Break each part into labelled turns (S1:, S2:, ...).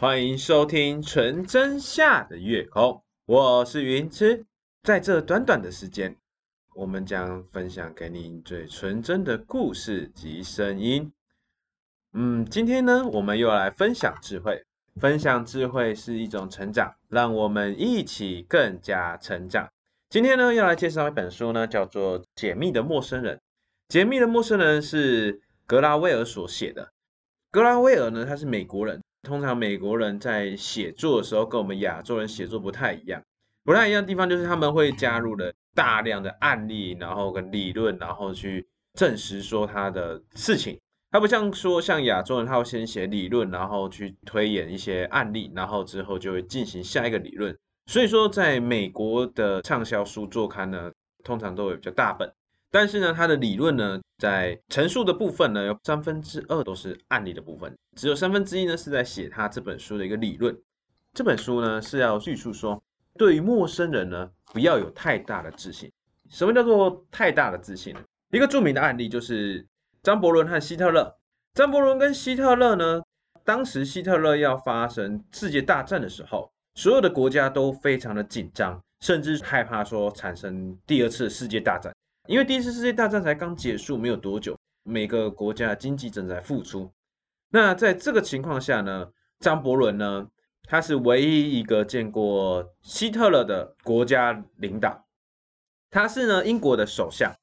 S1: 欢迎收听纯真下的月空，我是云痴。在这短短的时间，我们将分享给你最纯真的故事及声音。嗯，今天呢，我们又来分享智慧。分享智慧是一种成长，让我们一起更加成长。今天呢，要来介绍一本书呢，叫做《解密的陌生人》。《解密的陌生人》是格拉威尔所写的。格拉威尔呢，他是美国人。通常美国人在写作的时候，跟我们亚洲人写作不太一样。不太一样的地方就是他们会加入了大量的案例，然后跟理论，然后去证实说他的事情。他不像说像亚洲人，他会先写理论，然后去推演一些案例，然后之后就会进行下一个理论。所以说，在美国的畅销书作刊呢，通常都会比较大本。但是呢，它的理论呢，在陈述的部分呢，有三分之二都是案例的部分，只有三分之一呢是在写他这本书的一个理论。这本书呢是要叙述说，对于陌生人呢，不要有太大的自信。什么叫做太大的自信呢？一个著名的案例就是张伯伦和希特勒。张伯伦跟希特勒呢，当时希特勒要发生世界大战的时候，所有的国家都非常的紧张，甚至害怕说产生第二次世界大战。因为第一次世界大战才刚结束没有多久，每个国家的经济正在复苏。那在这个情况下呢，张伯伦呢，他是唯一一个见过希特勒的国家领导。他是呢英国的首相。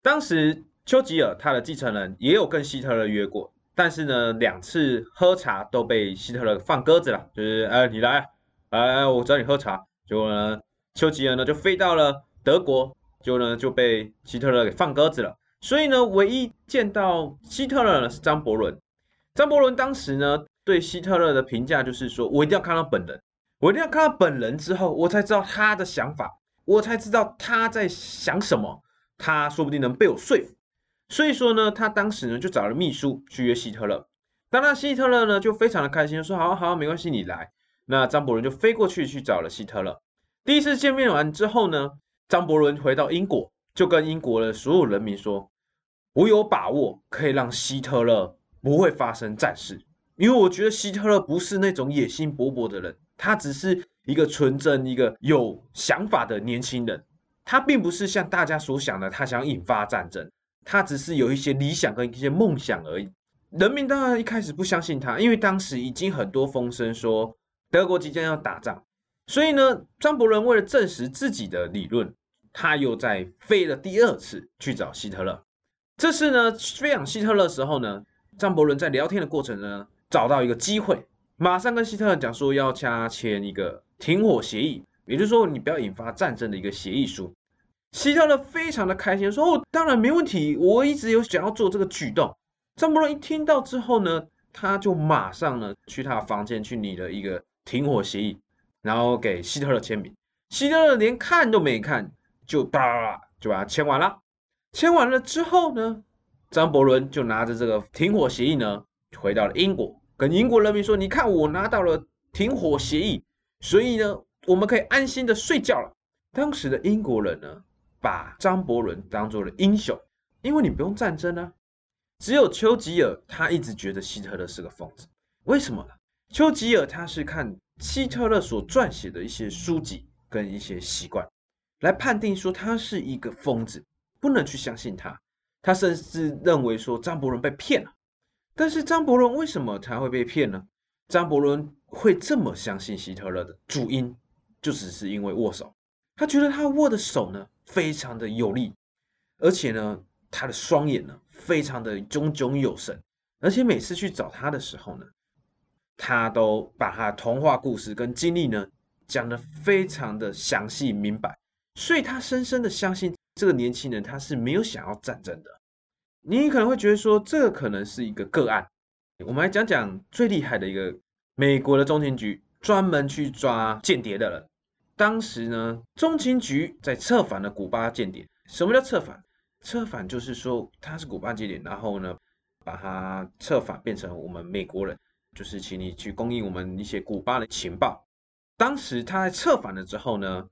S1: 当时丘吉尔他的继承人也有跟希特勒约过，但是呢两次喝茶都被希特勒放鸽子了，就是哎你来，哎我找你喝茶。结果呢丘吉尔呢就飞到了德国。就呢就被希特勒给放鸽子了，所以呢，唯一见到希特勒的是张伯伦。张伯伦当时呢对希特勒的评价就是说，我一定要看到本人，我一定要看到本人之后，我才知道他的想法，我才知道他在想什么，他说不定能被我说服。所以说呢，他当时呢就找了秘书去约希特勒。当然，希特勒呢就非常的开心，说好好没关系，你来。那张伯伦就飞过去去找了希特勒。第一次见面完之后呢。张伯伦回到英国，就跟英国的所有人民说：“我有把握可以让希特勒不会发生战事，因为我觉得希特勒不是那种野心勃勃的人，他只是一个纯真、一个有想法的年轻人。他并不是像大家所想的，他想引发战争，他只是有一些理想跟一些梦想而已。人民当然一开始不相信他，因为当时已经很多风声说德国即将要打仗，所以呢，张伯伦为了证实自己的理论。”他又在飞了第二次去找希特勒。这次呢，飞往希特勒时候呢，张伯伦在聊天的过程呢，找到一个机会，马上跟希特勒讲说要加签一个停火协议，也就是说你不要引发战争的一个协议书。希特勒非常的开心，说哦，当然没问题，我一直有想要做这个举动。张伯伦一听到之后呢，他就马上呢去他的房间去拟了一个停火协议，然后给希特勒签名。希特勒连看都没看。就哒就把它签完了，签完了之后呢，张伯伦就拿着这个停火协议呢，回到了英国，跟英国人民说：“你看，我拿到了停火协议，所以呢，我们可以安心的睡觉了。”当时的英国人呢，把张伯伦当做了英雄，因为你不用战争啊。只有丘吉尔，他一直觉得希特勒是个疯子。为什么呢？丘吉尔他是看希特勒所撰写的一些书籍跟一些习惯。来判定说他是一个疯子，不能去相信他。他甚至认为说张伯伦被骗了。但是张伯伦为什么他会被骗呢？张伯伦会这么相信希特勒的主因，就只是因为握手。他觉得他握的手呢非常的有力，而且呢他的双眼呢非常的炯炯有神，而且每次去找他的时候呢，他都把他童话故事跟经历呢讲得非常的详细明白。所以他深深的相信这个年轻人他是没有想要战争的。你可能会觉得说这个可能是一个个案。我们来讲讲最厉害的一个美国的中情局专门去抓间谍的人。当时呢，中情局在策反了古巴间谍。什么叫策反？策反就是说他是古巴间谍，然后呢把他策反变成我们美国人，就是请你去供应我们一些古巴的情报。当时他在策反了之后呢？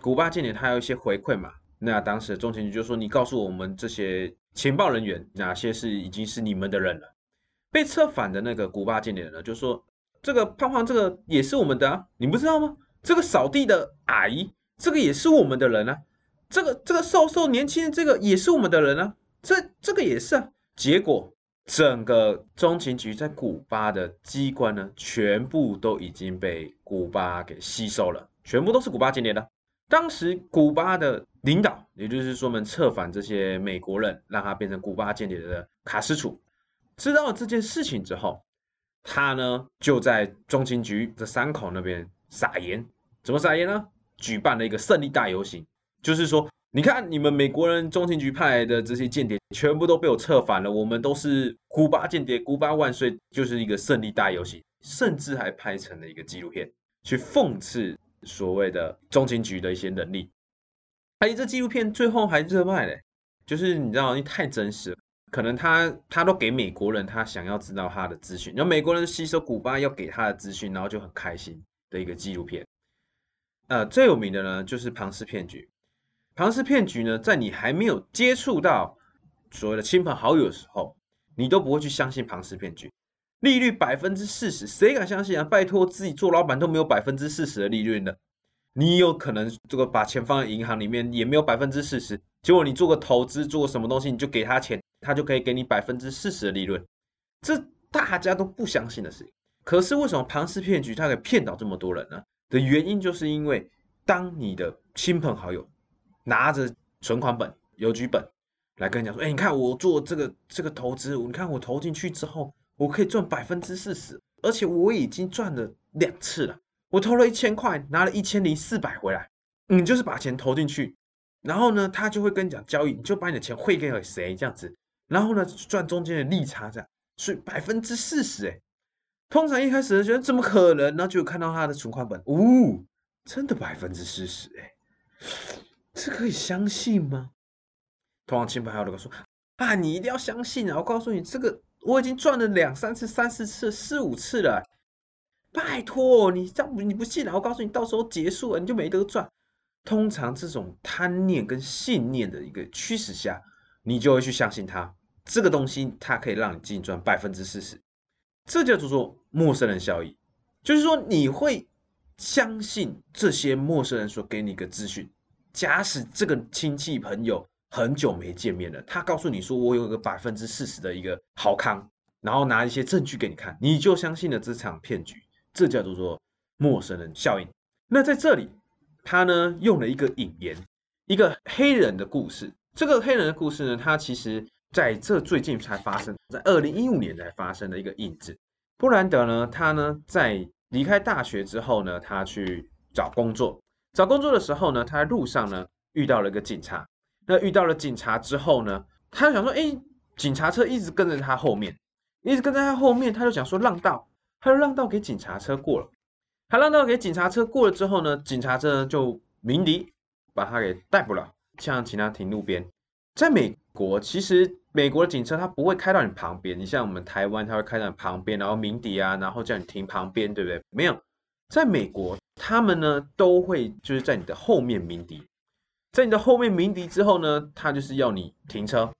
S1: 古巴间谍他有一些回馈嘛？那当时中情局就说：“你告诉我们这些情报人员哪些是已经是你们的人了。”被策反的那个古巴间谍呢，就说：“这个胖胖这个也是我们的啊，你不知道吗？这个扫地的阿姨，这个也是我们的人啊。这个这个瘦瘦年轻的这个也是我们的人啊，这这个也是啊。结果整个中情局在古巴的机关呢，全部都已经被古巴给吸收了，全部都是古巴间谍的。当时古巴的领导，也就是说我们策反这些美国人，让他变成古巴间谍的卡斯楚，知道了这件事情之后，他呢就在中情局的山口那边撒盐，怎么撒盐呢？举办了一个胜利大游行。就是说，你看你们美国人中情局派来的这些间谍，全部都被我策反了。我们都是古巴间谍，古巴万岁，就是一个胜利大游行，甚至还拍成了一个纪录片，去讽刺所谓的中情局的一些能力。而且这纪录片最后还热卖嘞，就是你知道，因为太真实，可能他他都给美国人他想要知道他的资讯，然后美国人吸收古巴要给他的资讯，然后就很开心的一个纪录片。呃，最有名的呢就是庞氏骗局。庞氏骗局呢，在你还没有接触到所谓的亲朋好友的时候，你都不会去相信庞氏骗局。利率百分之四十，谁敢相信啊？拜托，自己做老板都没有百分之四十的利润的，你有可能这个把钱放在银行里面也没有百分之四十。结果你做个投资，做个什么东西，你就给他钱，他就可以给你百分之四十的利润，这大家都不相信的事情。可是为什么庞氏骗局它可以骗到这么多人呢？的原因就是因为当你的亲朋好友。拿着存款本、邮局本来跟你讲说：“哎，你看我做这个这个投资，你看我投进去之后，我可以赚百分之四十，而且我已经赚了两次了。我投了一千块，拿了一千零四百回来。你就是把钱投进去，然后呢，他就会跟你讲交易，你就把你的钱汇给谁这样子，然后呢赚中间的利差这样，所以百分之四十。哎，通常一开始觉得怎么可能？然后就看到他的存款本，呜，真的百分之四十哎。”这可以相信吗？通常亲朋好友都说：“啊，你一定要相信啊！我告诉你，这个我已经赚了两三次、三四次、四五次了。拜托你，这样你不信啊？我告诉你，到时候结束了你就没得赚。通常这种贪念跟信念的一个驱使下，你就会去相信它。这个东西它可以让你净赚百分之四十，这叫做陌生人效应。就是说，你会相信这些陌生人所给你一个资讯。假使这个亲戚朋友很久没见面了，他告诉你说我有个百分之四十的一个好康，然后拿一些证据给你看，你就相信了这场骗局，这叫做做陌生人效应。那在这里，他呢用了一个引言，一个黑人的故事。这个黑人的故事呢，他其实在这最近才发生在二零一五年才发生的一个印子。布兰德呢，他呢在离开大学之后呢，他去找工作。找工作的时候呢，他在路上呢遇到了一个警察。那遇到了警察之后呢，他就想说：“哎，警察车一直跟着他后面，一直跟在他后面。”他就想说让道，他就让道给警察车过了。他让道给警察车过了之后呢，警察车就鸣笛把他给逮捕了，像其他停路边。在美国，其实美国的警车他不会开到你旁边，你像我们台湾，他会开到你旁边，然后鸣笛啊，然后叫你停旁边，对不对？没有，在美国。他们呢都会就是在你的后面鸣笛，在你的后面鸣笛之后呢，他就是要你停车。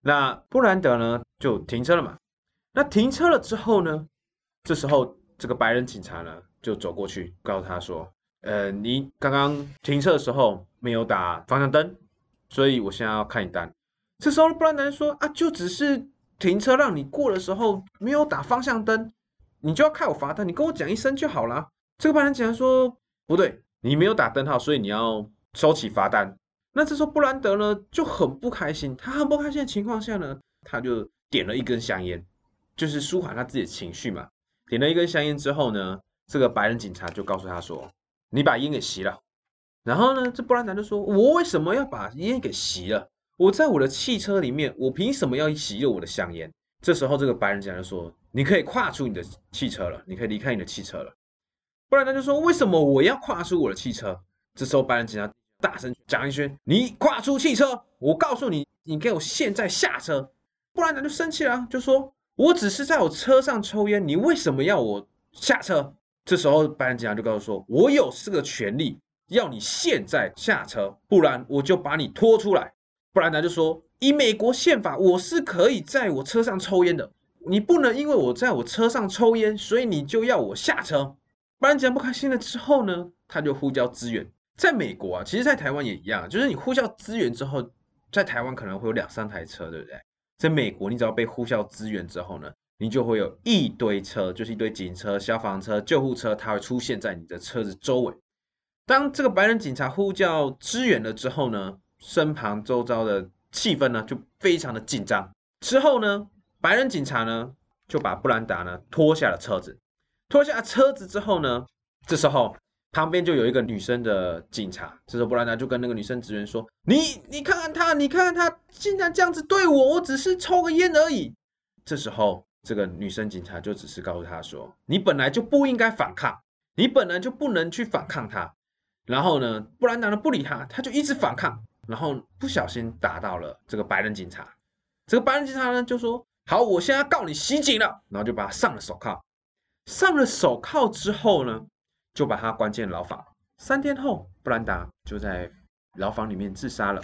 S1: 那布兰德呢就停车了嘛。那停车了之后呢，这时候这个白人警察呢就走过去告诉他说：“呃，你刚刚停车的时候没有打方向灯，所以我现在要看你单。”这时候布兰德说：“啊，就只是停车让你过的时候没有打方向灯，你就要开我罚单，你跟我讲一声就好了。”这个白人警察说：“不对，你没有打灯号，所以你要收起罚单。”那这时候布兰德呢就很不开心，他很不开心的情况下呢，他就点了一根香烟，就是舒缓他自己的情绪嘛。点了一根香烟之后呢，这个白人警察就告诉他说：“你把烟给熄了。”然后呢，这布兰德就说：“我为什么要把烟给熄了？我在我的汽车里面，我凭什么要熄了我的香烟？”这时候，这个白人警察就说：“你可以跨出你的汽车了，你可以离开你的汽车了。”不然他就说：“为什么我要跨出我的汽车？”这时候白人警察大声讲一句：“你跨出汽车！我告诉你，你给我现在下车！”布兰达就生气了，就说：“我只是在我车上抽烟，你为什么要我下车？”这时候白人警察就告诉说：“我有这个权利，要你现在下车，不然我就把你拖出来。”布兰达就说：“以美国宪法，我是可以在我车上抽烟的。你不能因为我在我车上抽烟，所以你就要我下车。白人警察不开心了之后呢，他就呼叫支援。在美国啊，其实，在台湾也一样，就是你呼叫支援之后，在台湾可能会有两三台车，对不对？在美国，你只要被呼叫支援之后呢，你就会有一堆车，就是一堆警车、消防车、救护车，它会出现在你的车子周围。当这个白人警察呼叫支援了之后呢，身旁周遭的气氛呢就非常的紧张。之后呢，白人警察呢就把布兰达呢拖下了车子，拖下车子之后呢，这时候。旁边就有一个女生的警察，这时候布兰达就跟那个女生职员说：“你你看看他，你看看他，竟然这样子对我，我只是抽个烟而已。”这时候，这个女生警察就只是告诉他说：“你本来就不应该反抗，你本来就不能去反抗他。”然后呢，布兰达呢不理他，他就一直反抗，然后不小心打到了这个白人警察。这个白人警察呢就说：“好，我现在告你袭警了。”然后就把他上了手铐。上了手铐之后呢？就把他关进牢房。三天后，布兰达就在牢房里面自杀了。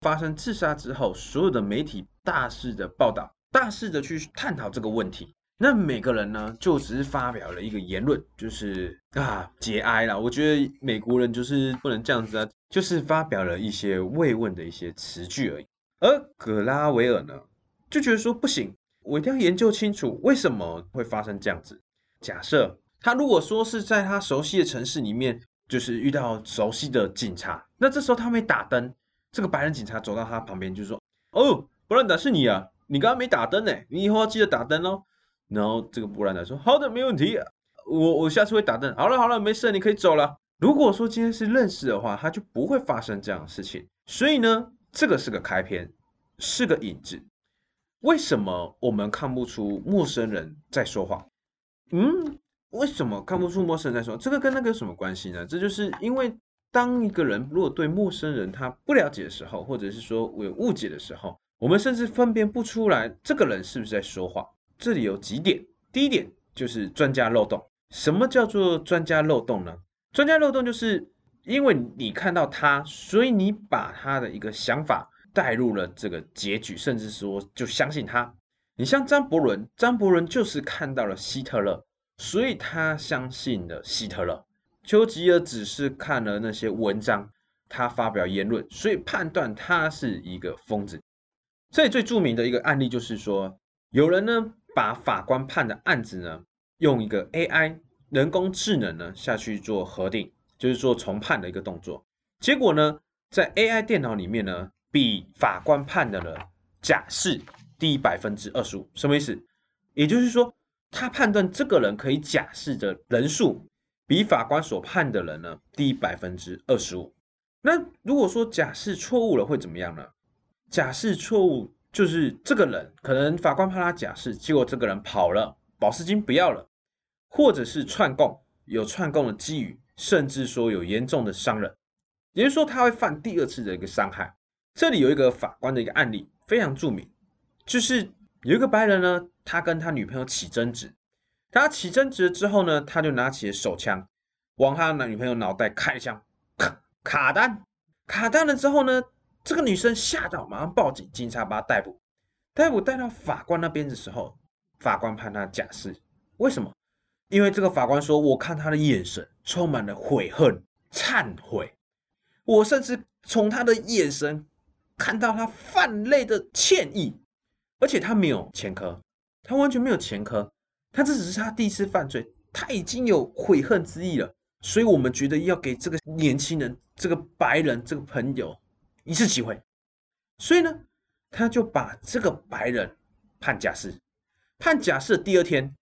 S1: 发生自杀之后，所有的媒体大肆的报道，大肆的去探讨这个问题。那每个人呢，就只是发表了一个言论，就是啊，节哀了。我觉得美国人就是不能这样子啊，就是发表了一些慰问的一些词句而已。而格拉维尔呢，就觉得说不行，我一定要研究清楚为什么会发生这样子。假设。他如果说是在他熟悉的城市里面，就是遇到熟悉的警察，那这时候他没打灯，这个白人警察走到他旁边就说：“哦，布兰达是你啊，你刚刚没打灯呢，你以后要记得打灯哦。”然后这个布兰达说：“好的，没问题，我我下次会打灯。好了好了，没事，你可以走了。”如果说今天是认识的话，他就不会发生这样的事情。所以呢，这个是个开篇，是个引子。为什么我们看不出陌生人在说谎？嗯？为什么看不出陌生人在说这个跟那个有什么关系呢？这就是因为当一个人如果对陌生人他不了解的时候，或者是说我有误解的时候，我们甚至分辨不出来这个人是不是在说谎。这里有几点，第一点就是专家漏洞。什么叫做专家漏洞呢？专家漏洞就是因为你看到他，所以你把他的一个想法带入了这个结局，甚至说就相信他。你像张伯伦，张伯伦就是看到了希特勒。所以他相信了希特勒，丘吉尔只是看了那些文章，他发表言论，所以判断他是一个疯子。这里最著名的一个案例就是说，有人呢把法官判的案子呢，用一个 AI 人工智能呢下去做核定，就是做重判的一个动作，结果呢，在 AI 电脑里面呢，比法官判的呢假释低百分之二十五，什么意思？也就是说。他判断这个人可以假释的人数，比法官所判的人呢低百分之二十五。那如果说假释错误了会怎么样呢？假释错误就是这个人可能法官判他假释，结果这个人跑了，保释金不要了，或者是串供，有串供的基于，甚至说有严重的伤人，也就是说他会犯第二次的一个伤害。这里有一个法官的一个案例非常著名，就是有一个白人呢。他跟他女朋友起争执，他起争执之后呢，他就拿起了手枪，往他的女朋友脑袋开一枪，卡卡弹，卡弹了之后呢，这个女生吓到，马上报警，警察把他逮捕，逮捕带到法官那边的时候，法官判他假释，为什么？因为这个法官说，我看他的眼神充满了悔恨、忏悔，我甚至从他的眼神看到他泛泪的歉意，而且他没有前科。他完全没有前科，他这只是他第一次犯罪，他已经有悔恨之意了，所以我们觉得要给这个年轻人、这个白人、这个朋友一次机会，所以呢，他就把这个白人判假释，判假释的第二天，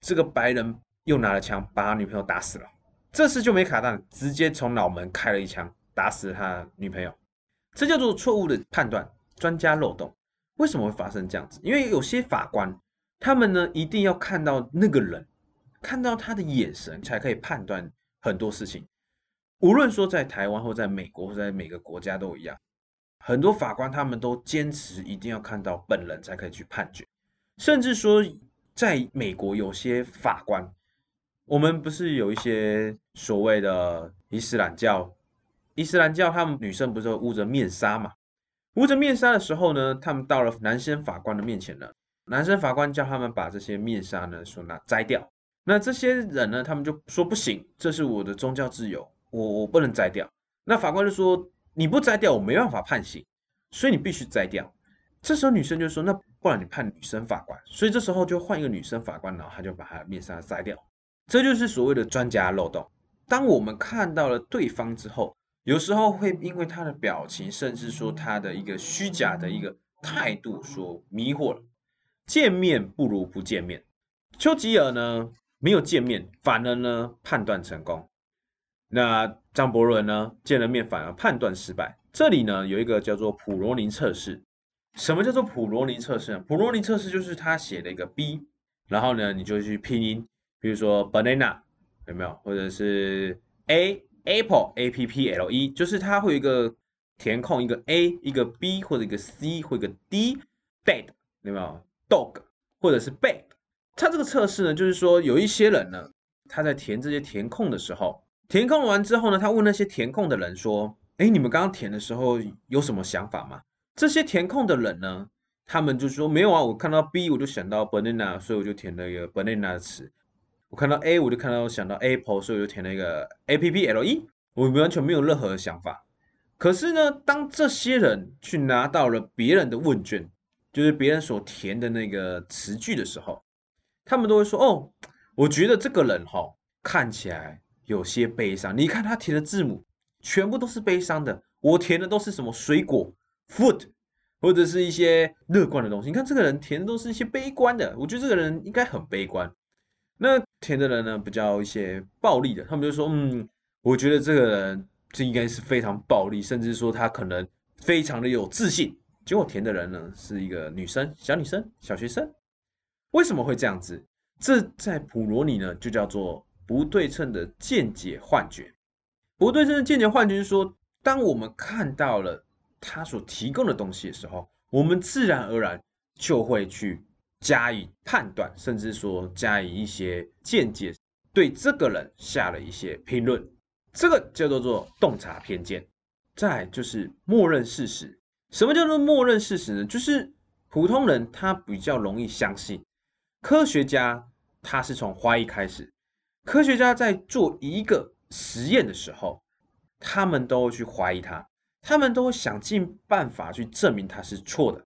S1: 这个白人又拿了枪把他女朋友打死了，这次就没卡弹，直接从脑门开了一枪，打死他女朋友，这叫做错误的判断，专家漏洞。为什么会发生这样子？因为有些法官，他们呢一定要看到那个人，看到他的眼神，才可以判断很多事情。无论说在台湾或在美国或在每个国家都一样，很多法官他们都坚持一定要看到本人才可以去判决。甚至说，在美国有些法官，我们不是有一些所谓的伊斯兰教，伊斯兰教他们女生不是捂着面纱嘛？捂着面纱的时候呢，他们到了男生法官的面前了，男生法官叫他们把这些面纱呢说拿摘掉。那这些人呢，他们就说不行，这是我的宗教自由，我我不能摘掉。那法官就说你不摘掉，我没办法判刑，所以你必须摘掉。这时候女生就说那不然你判女生法官，所以这时候就换一个女生法官，然后他就把他的面纱摘掉。这就是所谓的专家漏洞。当我们看到了对方之后，有时候会因为他的表情，甚至说他的一个虚假的一个态度所迷惑了。见面不如不见面。丘吉尔呢没有见面，反而呢判断成功。那张伯伦呢见了面反而判断失败。这里呢有一个叫做普罗宁测试。什么叫做普罗宁测试呢？普罗宁测试就是他写了一个 B，然后呢你就去拼音，比如说 banana 有没有，或者是 A apple A P P L E，就是它会有一个填空，一个 A，一个 B 或者一个 C 或一个 D bad，有没有 dog 或者是 bad？。它这个测试呢，就是说有一些人呢，他在填这些填空的时候，填空完之后呢，他问那些填空的人说：“哎，你们刚刚填的时候有什么想法吗？”这些填空的人呢，他们就说没有啊，我看到 B 我就想到 banana，所以我就填了一个 banana 的词。我看到 A 我就看到想到 apple，所以我就填了一个 A P P L E。我完全没有任何的想法。可是呢，当这些人去拿到了别人的问卷，就是别人所填的那个词句的时候，他们都会说：“哦，我觉得这个人哈看起来有些悲伤。你看他填的字母全部都是悲伤的，我填的都是什么水果。” food 或者是一些乐观的东西，你看这个人填的都是一些悲观的，我觉得这个人应该很悲观。那填的人呢比较一些暴力的，他们就说，嗯，我觉得这个人这应该是非常暴力，甚至说他可能非常的有自信。结果填的人呢是一个女生，小女生，小学生。为什么会这样子？这在普罗尼呢就叫做不对称的见解幻觉。不对称的见解幻觉是说，当我们看到了。他所提供的东西的时候，我们自然而然就会去加以判断，甚至说加以一些见解，对这个人下了一些评论，这个叫做做洞察偏见。再就是默认事实。什么叫做默认事实呢？就是普通人他比较容易相信，科学家他是从怀疑开始。科学家在做一个实验的时候，他们都会去怀疑他。他们都会想尽办法去证明他是错的。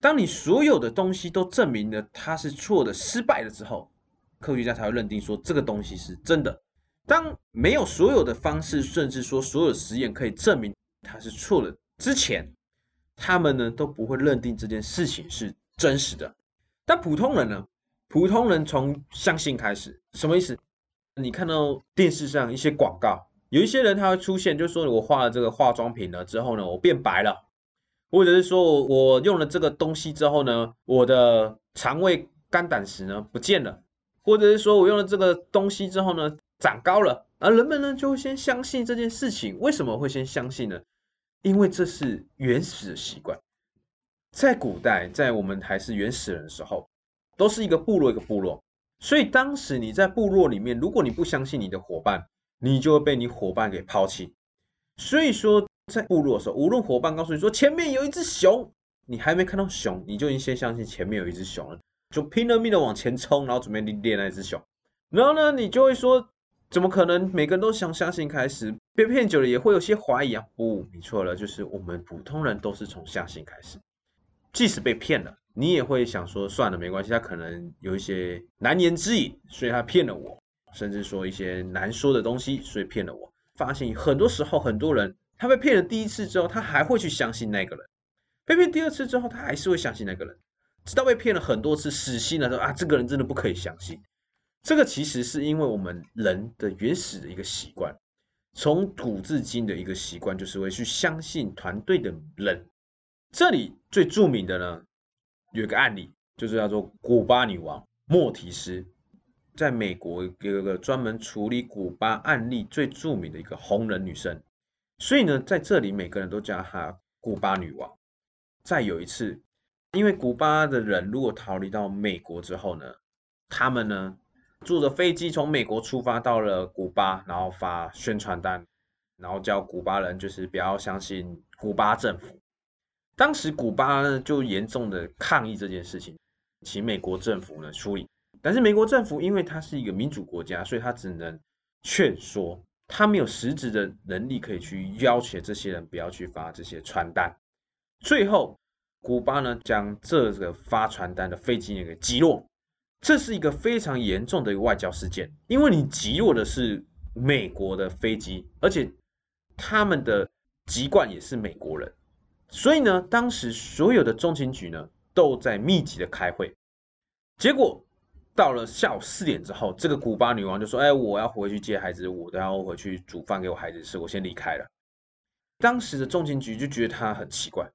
S1: 当你所有的东西都证明了它是错的、失败了之后，科学家才会认定说这个东西是真的。当没有所有的方式，甚至说所有实验可以证明它是错的之前，他们呢都不会认定这件事情是真实的。但普通人呢？普通人从相信开始，什么意思？你看到电视上一些广告。有一些人他会出现，就说我画了这个化妆品了之后呢，我变白了，或者是说我用了这个东西之后呢，我的肠胃肝胆石呢不见了，或者是说我用了这个东西之后呢长高了，而人们呢就会先相信这件事情。为什么会先相信呢？因为这是原始的习惯，在古代，在我们还是原始人的时候，都是一个部落一个部落，所以当时你在部落里面，如果你不相信你的伙伴。你就会被你伙伴给抛弃，所以说在部落的时候，无论伙伴告诉你说前面有一只熊，你还没看到熊，你就已经先相信前面有一只熊了，就拼了命的往前冲，然后准备猎那只熊。然后呢，你就会说，怎么可能？每个人都想相信开始，被骗久了也会有些怀疑啊。不，你错了，就是我们普通人都是从相信开始，即使被骗了，你也会想说算了，没关系，他可能有一些难言之隐，所以他骗了我。甚至说一些难说的东西，所以骗了我。发现很多时候，很多人他被骗了第一次之后，他还会去相信那个人；被骗第二次之后，他还是会相信那个人，直到被骗了很多次，死心了说啊，这个人真的不可以相信。这个其实是因为我们人的原始的一个习惯，从古至今的一个习惯，就是会去相信团队的人。这里最著名的呢，有一个案例，就是叫做古巴女王莫提斯。在美国有一个专门处理古巴案例最著名的一个红人女生，所以呢，在这里每个人都叫她古巴女王。再有一次，因为古巴的人如果逃离到美国之后呢，他们呢坐着飞机从美国出发到了古巴，然后发宣传单，然后叫古巴人就是不要相信古巴政府。当时古巴呢就严重的抗议这件事情。请美国政府呢处理。但是美国政府因为它是一个民主国家，所以他只能劝说，他没有实质的能力可以去要挟这些人不要去发这些传单。最后，古巴呢将这个发传单的飞机呢给击落，这是一个非常严重的一个外交事件，因为你击落的是美国的飞机，而且他们的籍贯也是美国人，所以呢，当时所有的中情局呢都在密集的开会，结果。到了下午四点之后，这个古巴女王就说：“哎，我要回去接孩子，我都要回去煮饭给我孩子吃，我先离开了。”当时的中情局就觉得他很奇怪，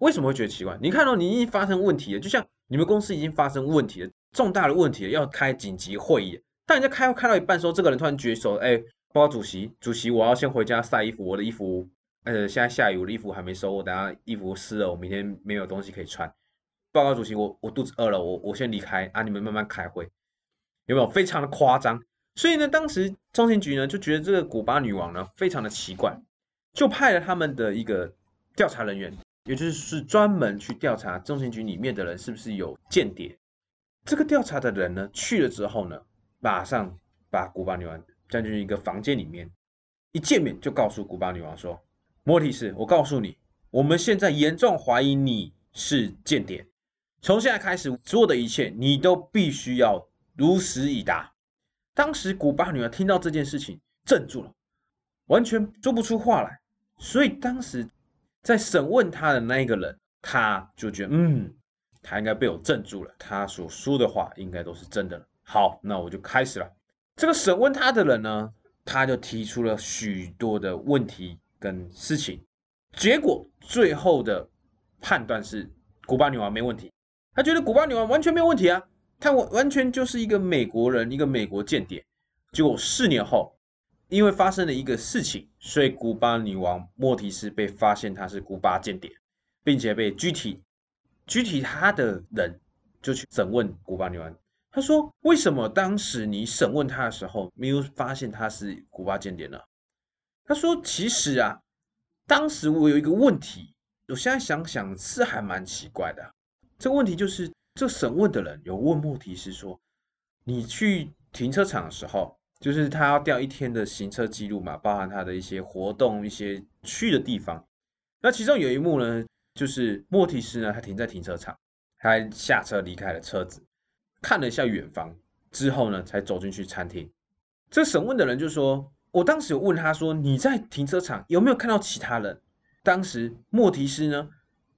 S1: 为什么会觉得奇怪？你看到你已经发生问题了，就像你们公司已经发生问题了，重大的问题了，要开紧急会议。但人家开会开到一半，时候这个人突然举手：“哎，报告主席，主席，我要先回家晒衣服，我的衣服，呃，现在下雨，我的衣服还没收，我等下衣服湿了，我明天没有东西可以穿。”报告主席，我我肚子饿了，我我先离开啊，你们慢慢开会，有没有非常的夸张？所以呢，当时中情局呢就觉得这个古巴女王呢非常的奇怪，就派了他们的一个调查人员，也就是专门去调查中情局里面的人是不是有间谍。这个调查的人呢去了之后呢，马上把古巴女王叫进一个房间里面，一见面就告诉古巴女王说：“莫提斯，我告诉你，我们现在严重怀疑你是间谍。”从现在开始，所有的一切你都必须要如实以答。当时古巴女儿听到这件事情，镇住了，完全说不出话来。所以当时在审问他的那一个人，他就觉得，嗯，他应该被我镇住了，他所说的话应该都是真的了。好，那我就开始了。这个审问他的人呢，他就提出了许多的问题跟事情，结果最后的判断是古巴女王没问题。他觉得古巴女王完全没有问题啊，他完完全就是一个美国人，一个美国间谍。结果四年后，因为发生了一个事情，所以古巴女王莫提斯被发现她是古巴间谍，并且被拘提。拘提她的人就去审问古巴女王，他说：“为什么当时你审问她的时候没有发现她是古巴间谍呢？”他说：“其实啊，当时我有一个问题，我现在想想是还蛮奇怪的。”这个问题就是，这审问的人有问莫提斯说：“你去停车场的时候，就是他要调一天的行车记录嘛，包含他的一些活动、一些去的地方。那其中有一幕呢，就是莫提斯呢，他停在停车场，他下车离开了车子，看了一下远方之后呢，才走进去餐厅。这审问的人就说：我当时有问他说，你在停车场有没有看到其他人？当时莫提斯呢，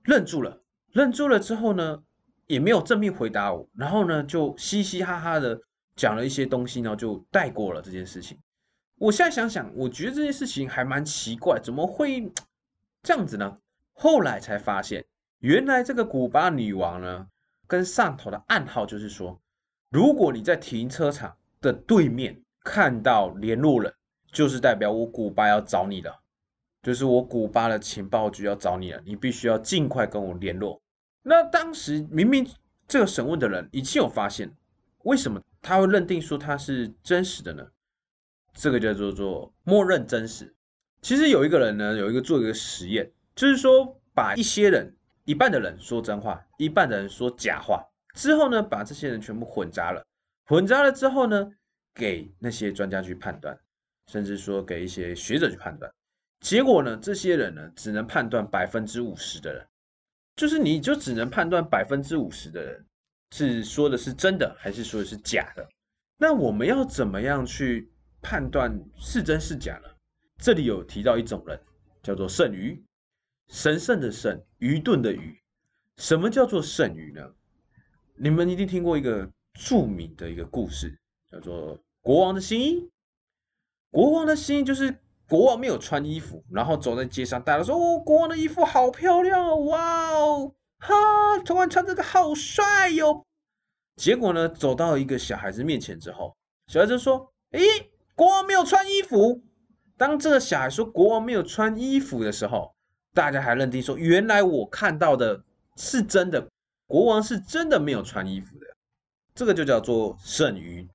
S1: 愣住了。”愣住了之后呢，也没有正面回答我，然后呢就嘻嘻哈哈的讲了一些东西，然后就带过了这件事情。我现在想想，我觉得这件事情还蛮奇怪，怎么会这样子呢？后来才发现，原来这个古巴女王呢，跟上头的暗号就是说，如果你在停车场的对面看到联络人，就是代表我古巴要找你了，就是我古巴的情报局要找你了，你必须要尽快跟我联络。那当时明明这个审问的人已经有发现，为什么他会认定说他是真实的呢？这个叫做做默认真实。其实有一个人呢，有一个做一个实验，就是说把一些人一半的人说真话，一半的人说假话，之后呢把这些人全部混杂了，混杂了之后呢，给那些专家去判断，甚至说给一些学者去判断，结果呢，这些人呢只能判断百分之五十的人。就是你就只能判断百分之五十的人是说的是真的还是说的是假的。那我们要怎么样去判断是真是假呢？这里有提到一种人，叫做圣愚，神圣的圣，愚钝的愚。什么叫做圣愚呢？你们一定听过一个著名的一个故事，叫做国王的新衣。国王的新衣就是。国王没有穿衣服，然后走在街上，大家说：“哦，国王的衣服好漂亮哦，哇哦，哈，国王穿这个好帅哟。”结果呢，走到一个小孩子面前之后，小孩子说：“诶，国王没有穿衣服。”当这个小孩说国王没有穿衣服的时候，大家还认定说：“原来我看到的是真的，国王是真的没有穿衣服的。”这个就叫做剩余。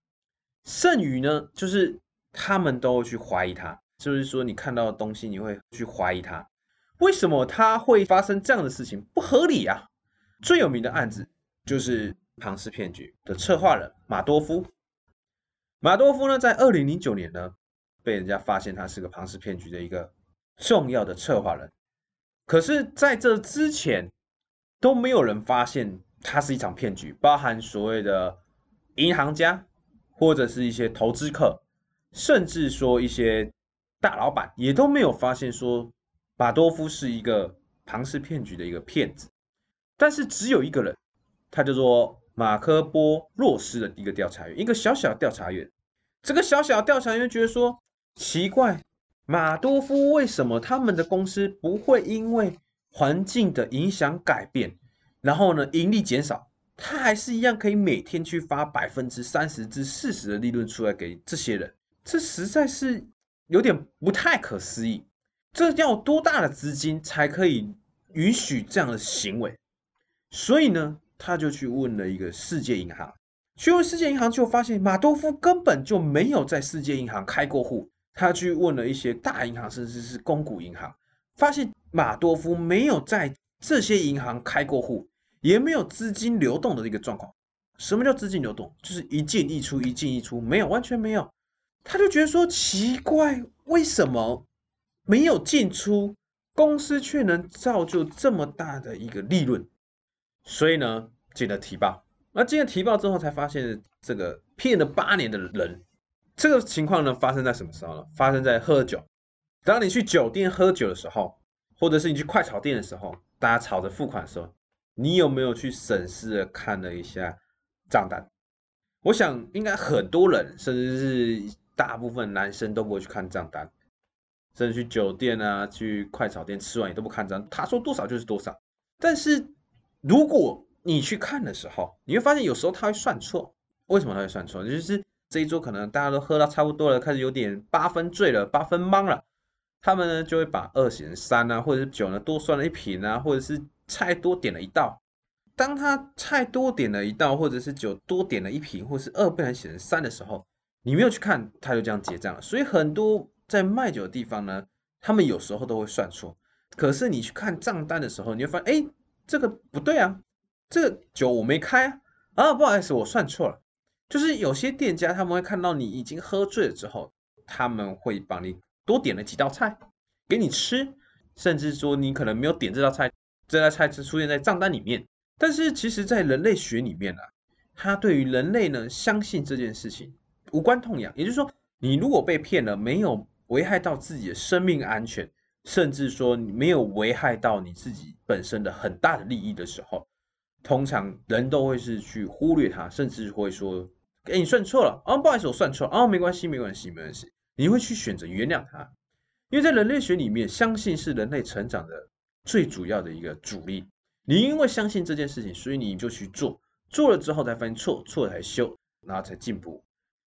S1: 剩余呢，就是他们都会去怀疑他。就是说，你看到的东西，你会去怀疑他，为什么他会发生这样的事情？不合理啊！最有名的案子就是庞氏骗局的策划人马多夫。马多夫呢，在二零零九年呢，被人家发现他是个庞氏骗局的一个重要的策划人。可是，在这之前，都没有人发现他是一场骗局，包含所谓的银行家，或者是一些投资客，甚至说一些大老板，也都没有发现说马多夫是一个庞氏骗局的一个骗子。但是，只有一个人，他叫做。马科波洛斯的一个调查员，一个小小调查员。这个小小调查员觉得说奇怪，马多夫为什么他们的公司不会因为环境的影响改变，然后呢盈利减少，他还是一样可以每天去发百分之三十至四十的利润出来给这些人？这实在是有点不太可思议。这要多大的资金才可以允许这样的行为？所以呢？他就去问了一个世界银行，去问世界银行，就发现马多夫根本就没有在世界银行开过户。他去问了一些大银行，甚至是公股银行，发现马多夫没有在这些银行开过户，也没有资金流动的一个状况。什么叫资金流动？就是一进一出，一进一出，没有，完全没有。他就觉得说奇怪，为什么没有进出，公司却能造就这么大的一个利润？所以呢，进了提报。那进了提报之后，才发现这个骗了八年的人，这个情况呢，发生在什么时候呢？发生在喝酒。当你去酒店喝酒的时候，或者是你去快炒店的时候，大家吵着付款的时候，你有没有去审视的看了一下账单？我想应该很多人，甚至是大部分男生都不会去看账单，甚至去酒店啊、去快炒店吃完也都不看账，他说多少就是多少。但是如果你去看的时候，你会发现有时候他会算错。为什么他会算错？就是这一桌可能大家都喝到差不多了，开始有点八分醉了，八分懵了。他们呢就会把二写成三啊，或者是酒呢多算了一瓶啊，或者是菜多点了一道。当他菜多点了一道，或者是酒多点了一瓶，或是二不然写成三的时候，你没有去看，他就这样结账了。所以很多在卖酒的地方呢，他们有时候都会算错。可是你去看账单的时候，你会发现，哎。这个不对啊，这个酒我没开啊，啊，不好意思，我算错了。就是有些店家他们会看到你已经喝醉了之后，他们会帮你多点了几道菜给你吃，甚至说你可能没有点这道菜，这道菜是出现在账单里面。但是其实，在人类学里面啊，他对于人类呢，相信这件事情无关痛痒。也就是说，你如果被骗了，没有危害到自己的生命安全。甚至说你没有危害到你自己本身的很大的利益的时候，通常人都会是去忽略它，甚至会说：“哎，你算错了啊，不好意思，我算错了啊，没关系，没关系，没关系。”你会去选择原谅他，因为在人类学里面，相信是人类成长的最主要的一个主力。你因为相信这件事情，所以你就去做，做了之后才发现错，错了才修，然后才进步。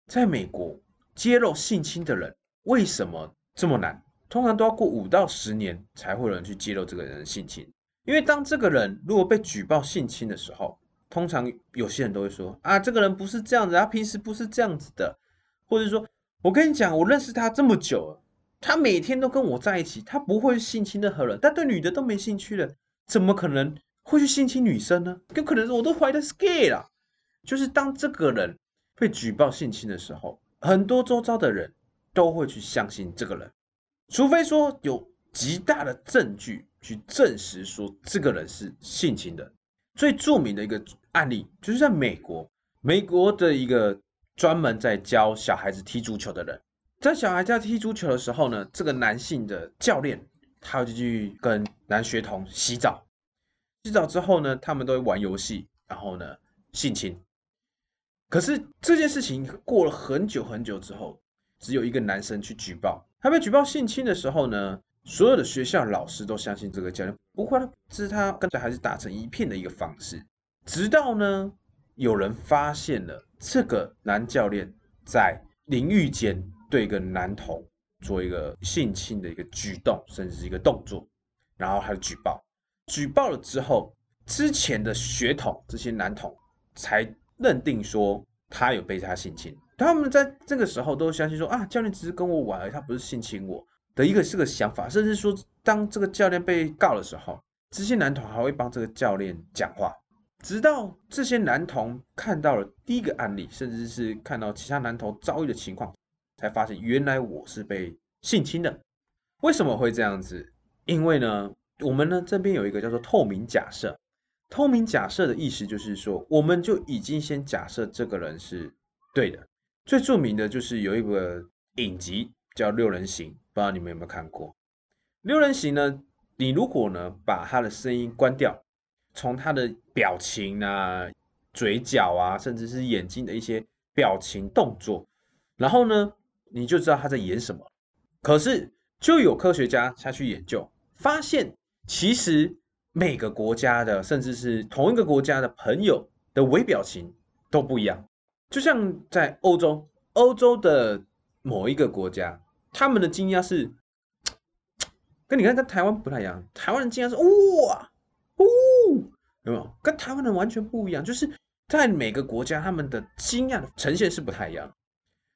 S1: 在美国，揭露性侵的人为什么这么难？通常都要过五到十年才会有人去揭露这个人的性侵，因为当这个人如果被举报性侵的时候，通常有些人都会说啊，这个人不是这样子，他平时不是这样子的，或者说，我跟你讲，我认识他这么久了，他每天都跟我在一起，他不会性侵任何人，但对女的都没兴趣了，怎么可能会去性侵女生呢？有可能是我都怀疑他是 gay 了。就是当这个人被举报性侵的时候，很多周遭的人都会去相信这个人。除非说有极大的证据去证实说这个人是性侵的，最著名的一个案例就是在美国，美国的一个专门在教小孩子踢足球的人，在小孩在踢足球的时候呢，这个男性的教练他就去跟男学童洗澡，洗澡之后呢，他们都会玩游戏，然后呢性侵。可是这件事情过了很久很久之后，只有一个男生去举报。他被举报性侵的时候呢，所有的学校老师都相信这个教练不会是他跟着孩子打成一片的一个方式。直到呢，有人发现了这个男教练在淋浴间对一个男童做一个性侵的一个举动，甚至是一个动作，然后他就举报。举报了之后，之前的血统这些男童才认定说他有被他性侵。他们在这个时候都相信说啊，教练只是跟我玩，而已，他不是性侵我的一个是个想法，甚至说，当这个教练被告的时候，这些男童还会帮这个教练讲话，直到这些男童看到了第一个案例，甚至是看到其他男童遭遇的情况，才发现原来我是被性侵的。为什么会这样子？因为呢，我们呢这边有一个叫做透明假设。透明假设的意思就是说，我们就已经先假设这个人是对的。最著名的就是有一个影集叫《六人行》，不知道你们有没有看过？《六人行》呢，你如果呢把他的声音关掉，从他的表情啊、嘴角啊，甚至是眼睛的一些表情动作，然后呢，你就知道他在演什么。可是就有科学家下去研究，发现其实。每个国家的，甚至是同一个国家的朋友的微表情都不一样。就像在欧洲，欧洲的某一个国家，他们的惊讶是跟你看在台湾不太一样。台湾人惊讶是哇，呜，有没有？跟台湾人完全不一样。就是在每个国家，他们的惊讶的呈现是不太一样。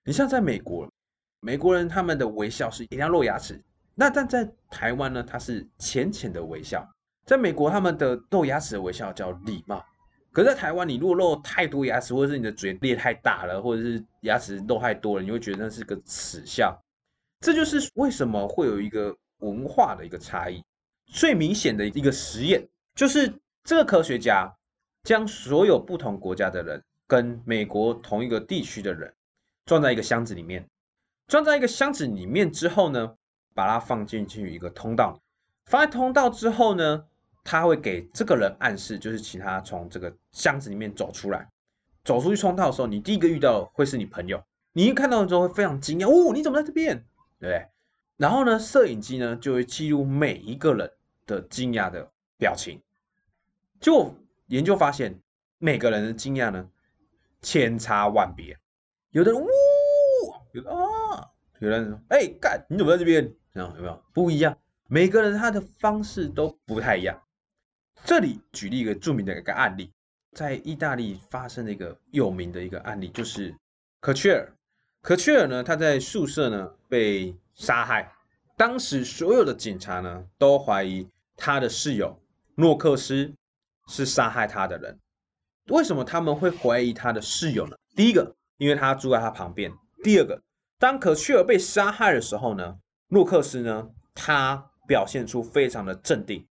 S1: 你像在美国，美国人他们的微笑是一定要露牙齿，那但在台湾呢，它是浅浅的微笑。在美国，他们的露牙齿的微笑叫礼貌。可是，在台湾，你如果露太多牙齿，或者是你的嘴裂太大了，或者是牙齿露太多了，你会觉得那是个耻笑。这就是为什么会有一个文化的一个差异。最明显的一个实验，就是这个科学家将所有不同国家的人跟美国同一个地区的人装在一个箱子里面，装在一个箱子里面之后呢，把它放进去一个通道，放在通道之后呢。他会给这个人暗示，就是请他从这个箱子里面走出来。走出去通道的时候，你第一个遇到会是你朋友。你一看到的时候会非常惊讶，哦，你怎么在这边？对不对？然后呢，摄影机呢就会记录每一个人的惊讶的表情。就研究发现，每个人的惊讶呢千差万别。有的人呜，有的啊，有的人说，哎，干，你怎么在这边？这样有没有不一样？每个人他的方式都不太一样。这里举例一个著名的一个案例，在意大利发生的一个有名的一个案例，就是可切尔。可切尔呢，他在宿舍呢被杀害，当时所有的警察呢都怀疑他的室友诺克斯是杀害他的人。为什么他们会怀疑他的室友呢？第一个，因为他住在他旁边；第二个，当可切尔被杀害的时候呢，诺克斯呢他表现出非常的镇定。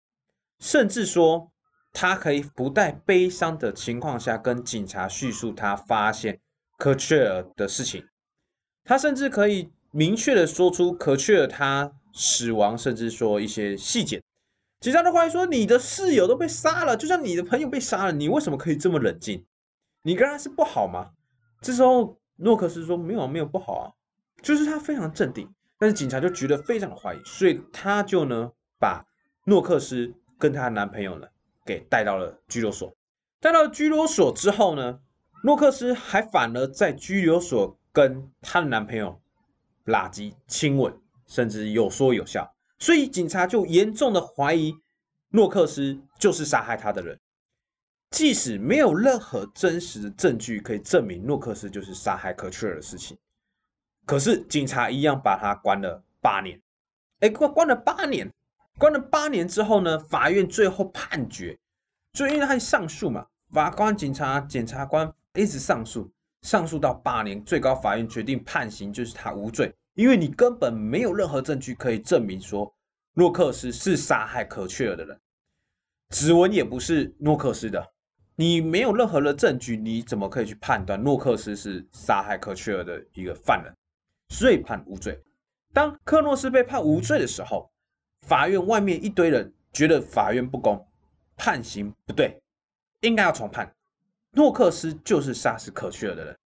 S1: 甚至说，他可以不带悲伤的情况下跟警察叙述他发现科切尔的事情。他甚至可以明确的说出科切尔他死亡，甚至说一些细节。警察的怀疑说：“你的室友都被杀了，就像你的朋友被杀了，你为什么可以这么冷静？你跟他是不好吗？”这时候诺克斯说：“没有，没有不好啊，就是他非常镇定。”但是警察就觉得非常的怀疑，所以他就呢把诺克斯。跟她男朋友呢，给带到了拘留所。带到拘留所之后呢，诺克斯还反而在拘留所跟她的男朋友拉基亲吻，甚至有说有笑。所以警察就严重的怀疑诺克斯就是杀害他的人。即使没有任何真实的证据可以证明诺克斯就是杀害科切尔的事情，可是警察一样把他关了八年。哎，关关了八年。关了八年之后呢，法院最后判决，就因为他上诉嘛，法官、警察、检察官一直上诉，上诉到八年，最高法院决定判刑，就是他无罪，因为你根本没有任何证据可以证明说诺克斯是杀害可切尔的人，指纹也不是诺克斯的，你没有任何的证据，你怎么可以去判断诺克斯是杀害可切尔的一个犯人？所以判无罪。当克诺斯被判无罪的时候。法院外面一堆人觉得法院不公，判刑不对，应该要重判。诺克斯就是杀死可切尔的人，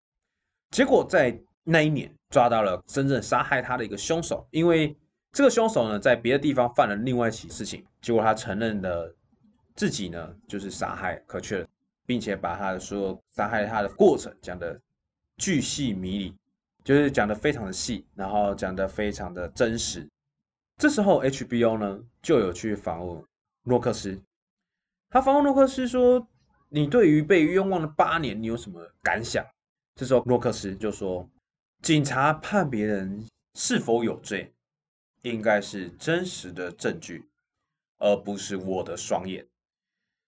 S1: 结果在那一年抓到了真正杀害他的一个凶手。因为这个凶手呢，在别的地方犯了另外一起事情，结果他承认了自己呢就是杀害可切尔，并且把他的所有杀害他的过程讲的巨细迷离，就是讲的非常的细，然后讲的非常的真实。这时候，HBO 呢就有去访问诺克斯。他访问诺克斯说：“你对于被冤枉了八年，你有什么感想？”这时候，诺克斯就说：“警察判别人是否有罪，应该是真实的证据，而不是我的双眼。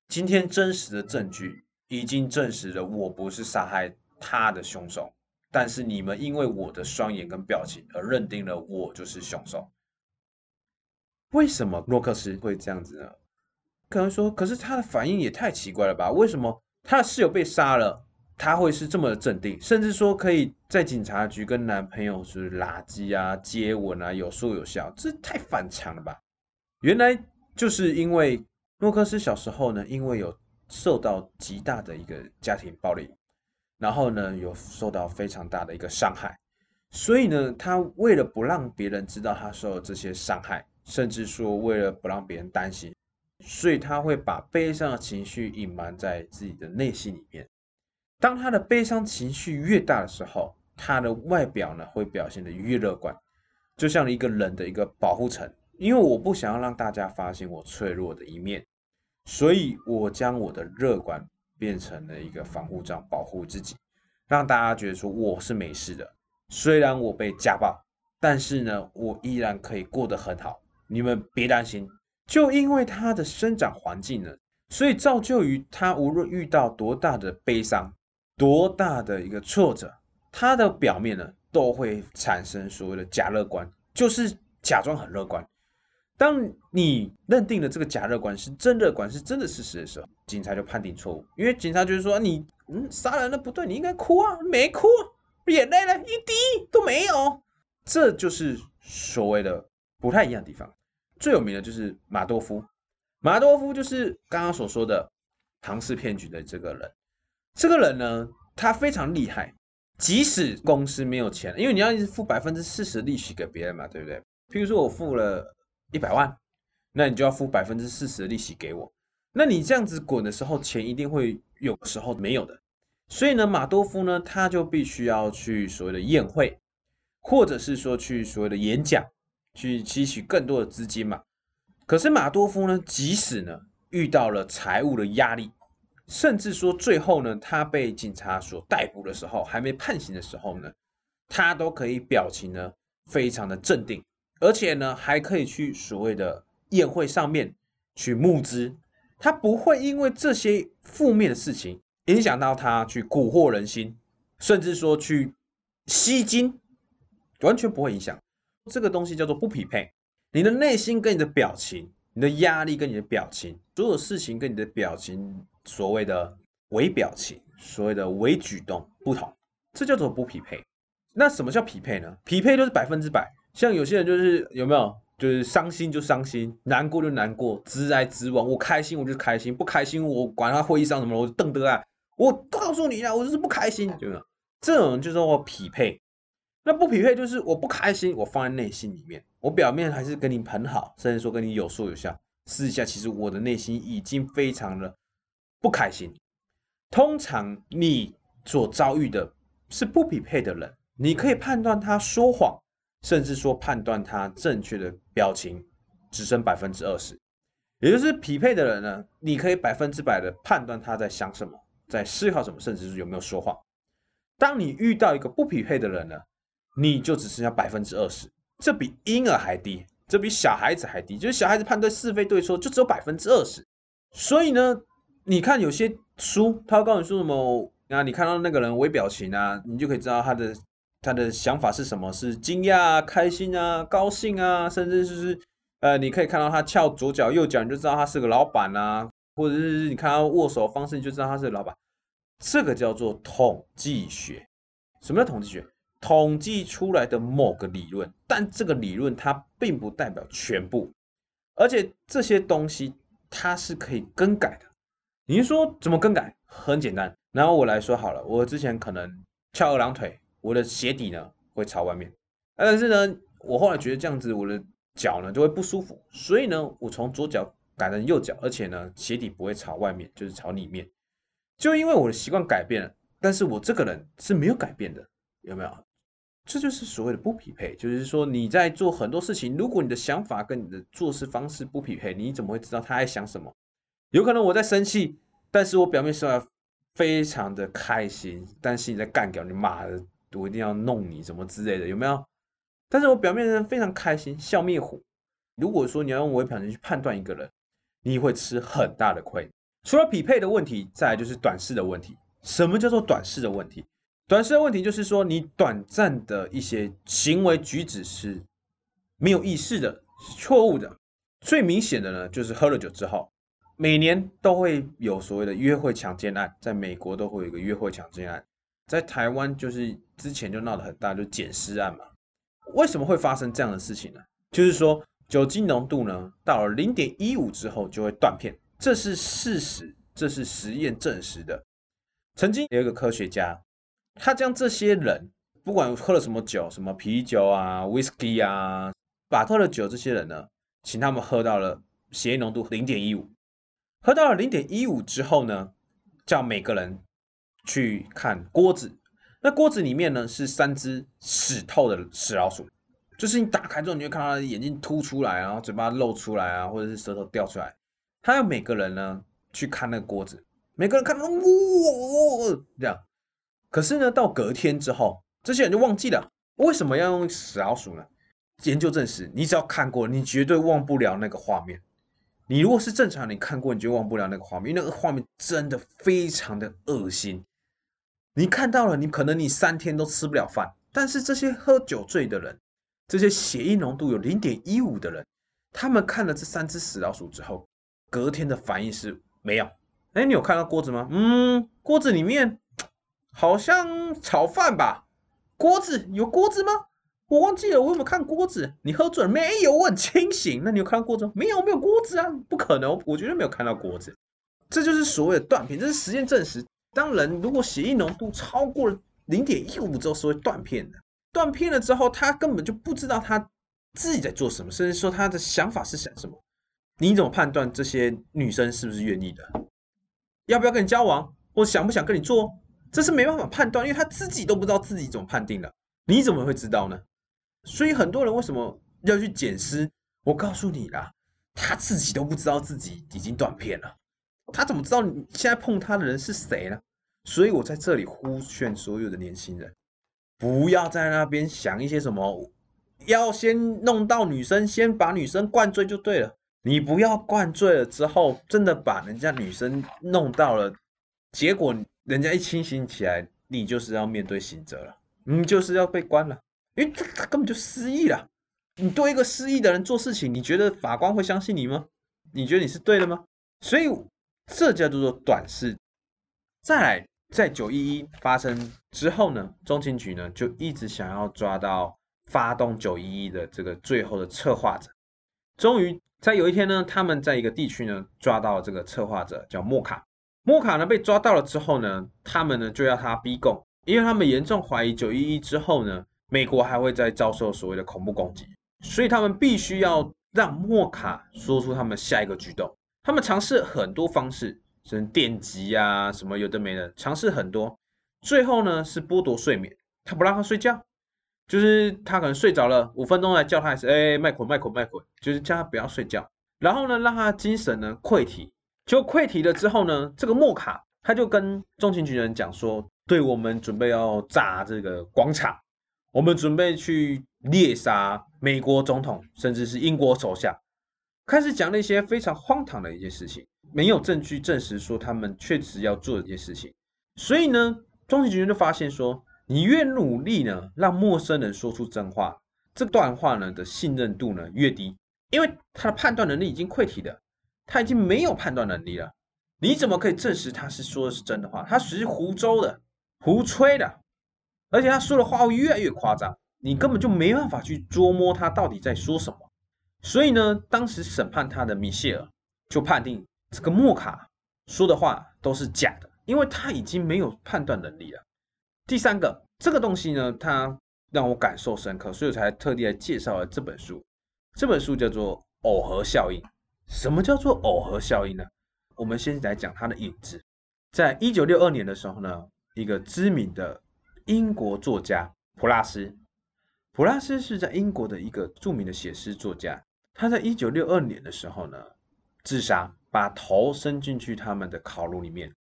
S1: 今天真实的证据已经证实了我不是杀害他的凶手，但是你们因为我的双眼跟表情而认定了我就是凶手。为什么洛克斯会这样子呢？可能说，可是他的反应也太奇怪了吧？为什么他的室友被杀了，他会是这么的镇定，甚至说可以在警察局跟男朋友是垃圾啊、接吻啊，有说有笑，这太反常了吧？原来就是因为诺克斯小时候呢，因为有受到极大的一个家庭暴力，然后呢有受到非常大的一个伤害，所以呢，他为了不让别人知道他受了这些伤害，甚至说为了不让别人担心。所以他会把悲伤的情绪隐瞒在自己的内心里面。当他的悲伤情绪越大的时候，他的外表呢会表现的越乐观，就像一个人的一个保护层。因为我不想要让大家发现我脆弱的一面，所以我将我的乐观变成了一个防护罩，保护自己，让大家觉得说我是没事的。虽然我被家暴，但是呢，我依然可以过得很好。你们别担心。就因为他的生长环境呢，所以造就于他无论遇到多大的悲伤、多大的一个挫折，他的表面呢都会产生所谓的假乐观，就是假装很乐观。当你认定了这个假乐观是真乐观，是真的事实的时候，警察就判定错误，因为警察就是说你嗯杀人了不对，你应该哭啊，没哭，眼泪了一滴都没有，这就是所谓的不太一样的地方。最有名的就是马多夫，马多夫就是刚刚所说的庞氏骗局的这个人。这个人呢，他非常厉害，即使公司没有钱，因为你要付百分之四十利息给别人嘛，对不对？譬如说我付了一百万，那你就要付百分之四十的利息给我。那你这样子滚的时候，钱一定会有时候没有的。所以呢，马多夫呢，他就必须要去所谓的宴会，或者是说去所谓的演讲。去吸取更多的资金嘛？可是马多夫呢，即使呢遇到了财务的压力，甚至说最后呢，他被警察所逮捕的时候，还没判刑的时候呢，他都可以表情呢非常的镇定，而且呢还可以去所谓的宴会上面去募资，他不会因为这些负面的事情影响到他去蛊惑人心，甚至说去吸金，完全不会影响。这个东西叫做不匹配，你的内心跟你的表情，你的压力跟你的表情，所有事情跟你的表情，所谓的微表情，所谓的微举动不同，这叫做不匹配。那什么叫匹配呢？匹配就是百分之百。像有些人就是有没有，就是伤心就伤心，难过就难过，直来直往。我开心我就开心，不开心我管他会议上什么，我就瞪得啊。我告诉你啊，我就是不开心，对吗？这种就是我匹配。那不匹配就是我不开心，我放在内心里面，我表面还是跟你很好，甚至说跟你有说有笑，私底下其实我的内心已经非常的不开心。通常你所遭遇的是不匹配的人，你可以判断他说谎，甚至说判断他正确的表情只剩百分之二十，也就是匹配的人呢，你可以百分之百的判断他在想什么，在思考什么，甚至是有没有说谎。当你遇到一个不匹配的人呢？你就只剩下百分之二十，这比婴儿还低，这比小孩子还低。就是小孩子判断是非对错就只有百分之二十。所以呢，你看有些书，他告诉你说什么啊？你看到那个人微表情啊，你就可以知道他的他的想法是什么，是惊讶、啊开心啊、高兴啊，甚至就是呃，你可以看到他翘左脚右脚，你就知道他是个老板啊，或者是你看他握手方式，你就知道他是老板。这个叫做统计学。什么叫统计学？统计出来的某个理论，但这个理论它并不代表全部，而且这些东西它是可以更改的。你说怎么更改？很简单，然后我来说好了，我之前可能翘二郎腿，我的鞋底呢会朝外面，但是呢，我后来觉得这样子我的脚呢就会不舒服，所以呢，我从左脚改成右脚，而且呢，鞋底不会朝外面，就是朝里面。就因为我的习惯改变了，但是我这个人是没有改变的，有没有？这就是所谓的不匹配，就是说你在做很多事情，如果你的想法跟你的做事方式不匹配，你怎么会知道他在想什么？有可能我在生气，但是我表面上非常的开心，但是你在干掉你妈的，我一定要弄你什么之类的，有没有？但是我表面上非常开心，笑面虎。如果说你要用微表情去判断一个人，你会吃很大的亏。除了匹配的问题，再来就是短视的问题。什么叫做短视的问题？短视的问题就是说，你短暂的一些行为举止是没有意识的，是错误的。最明显的呢，就是喝了酒之后，每年都会有所谓的约会强奸案，在美国都会有一个约会强奸案，在台湾就是之前就闹得很大，就捡尸案嘛。为什么会发生这样的事情呢？就是说酒精浓度呢到了零点一五之后就会断片，这是事实，这是实验证实的。曾经有一个科学家。他将这些人，不管喝了什么酒，什么啤酒啊、whisky 啊，把喝了酒这些人呢，请他们喝到了血液浓度零点一五，喝到了零点一五之后呢，叫每个人去看锅子，那锅子里面呢是三只死透的死老鼠，就是你打开之后，你会看到的眼睛凸出来，然后嘴巴露出来啊，或者是舌头掉出来，他要每个人呢去看那个锅子，每个人看到哇这样。可是呢，到隔天之后，这些人就忘记了。为什么要用死老鼠呢？研究证实，你只要看过，你绝对忘不了那个画面。你如果是正常，你看过你就忘不了那个画面，因为那个画面真的非常的恶心。你看到了，你可能你三天都吃不了饭。但是这些喝酒醉的人，这些血液浓度有零点一五的人，他们看了这三只死老鼠之后，隔天的反应是没有。哎，你有看到锅子吗？嗯，锅子里面。好像炒饭吧？锅子有锅子吗？我忘记了，我有没有看锅子？你喝醉了没有？我很清醒。那你有看到锅子？没有，没有锅子啊！不可能，我绝对没有看到锅子。这就是所谓的断片，这是实验证实。当人如果血液浓度超过了零点一五之后，是会断片的。断片了之后，他根本就不知道他自己在做什么，甚至说他的想法是想什么。你怎么判断这些女生是不是愿意的？要不要跟你交往？或想不想跟你做？这是没办法判断，因为他自己都不知道自己怎么判定的，你怎么会知道呢？所以很多人为什么要去捡尸？我告诉你啦，他自己都不知道自己已经断片了，他怎么知道你现在碰他的人是谁呢？所以我在这里呼劝所有的年轻人，不要在那边想一些什么，要先弄到女生，先把女生灌醉就对了。你不要灌醉了之后，真的把人家女生弄到了，结果。人家一清醒起来，你就是要面对刑责了，你就是要被关了，因为他他根本就失忆了。你对一个失忆的人做事情，你觉得法官会相信你吗？你觉得你是对的吗？所以这叫做短视。再来，在九一一发生之后呢，中情局呢就一直想要抓到发动九一一的这个最后的策划者。终于在有一天呢，他们在一个地区呢抓到这个策划者，叫莫卡。莫卡呢被抓到了之后呢，他们呢就要他逼供，因为他们严重怀疑九一一之后呢，美国还会再遭受所谓的恐怖攻击，所以他们必须要让莫卡说出他们下一个举动。他们尝试很多方式，什么电击啊，什么有的没的，尝试很多，最后呢是剥夺睡眠，他不让他睡觉，就是他可能睡着了五分钟来叫他一次，哎，麦捆麦捆麦捆，就是叫他不要睡觉，然后呢让他精神呢溃体。就溃体了之后呢，这个莫卡他就跟中情局人讲说：“对我们准备要炸这个广场，我们准备去猎杀美国总统，甚至是英国首相。”开始讲那些非常荒唐的一件事情，没有证据证实说他们确实要做这些事情。所以呢，中情局人就发现说：“你越努力呢，让陌生人说出真话，这段话呢的信任度呢越低，因为他的判断能力已经溃体的。”他已经没有判断能力了，你怎么可以证实他是说的是真的话？他只是胡诌的、胡吹的，而且他说的话会越来越夸张，你根本就没办法去捉摸他到底在说什么。所以呢，当时审判他的米歇尔就判定这个莫卡说的话都是假的，因为他已经没有判断能力了。第三个，这个东西呢，他让我感受深刻，所以我才特地来介绍了这本书。这本书叫做《耦合效应》。什么叫做耦合效应呢？我们先来讲它的影子。在一九六二年的时候呢，一个知名的英国作家普拉斯，普拉斯是在英国的一个著名的写诗作家。他在一九六二年的时候呢，自杀，把头伸进去他们的烤炉里面。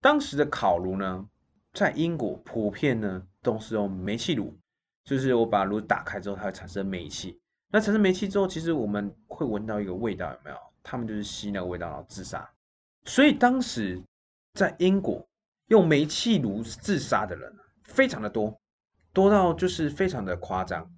S1: 当时的烤炉呢，在英国普遍呢都是用煤气炉，就是我把炉打开之后，它会产生煤气。那产生煤气之后，其实我们会闻到一个味道，有没有？他们就是吸那个味道然后自杀。所以当时在英国用煤气炉自杀的人非常的多，多到就是非常的夸张。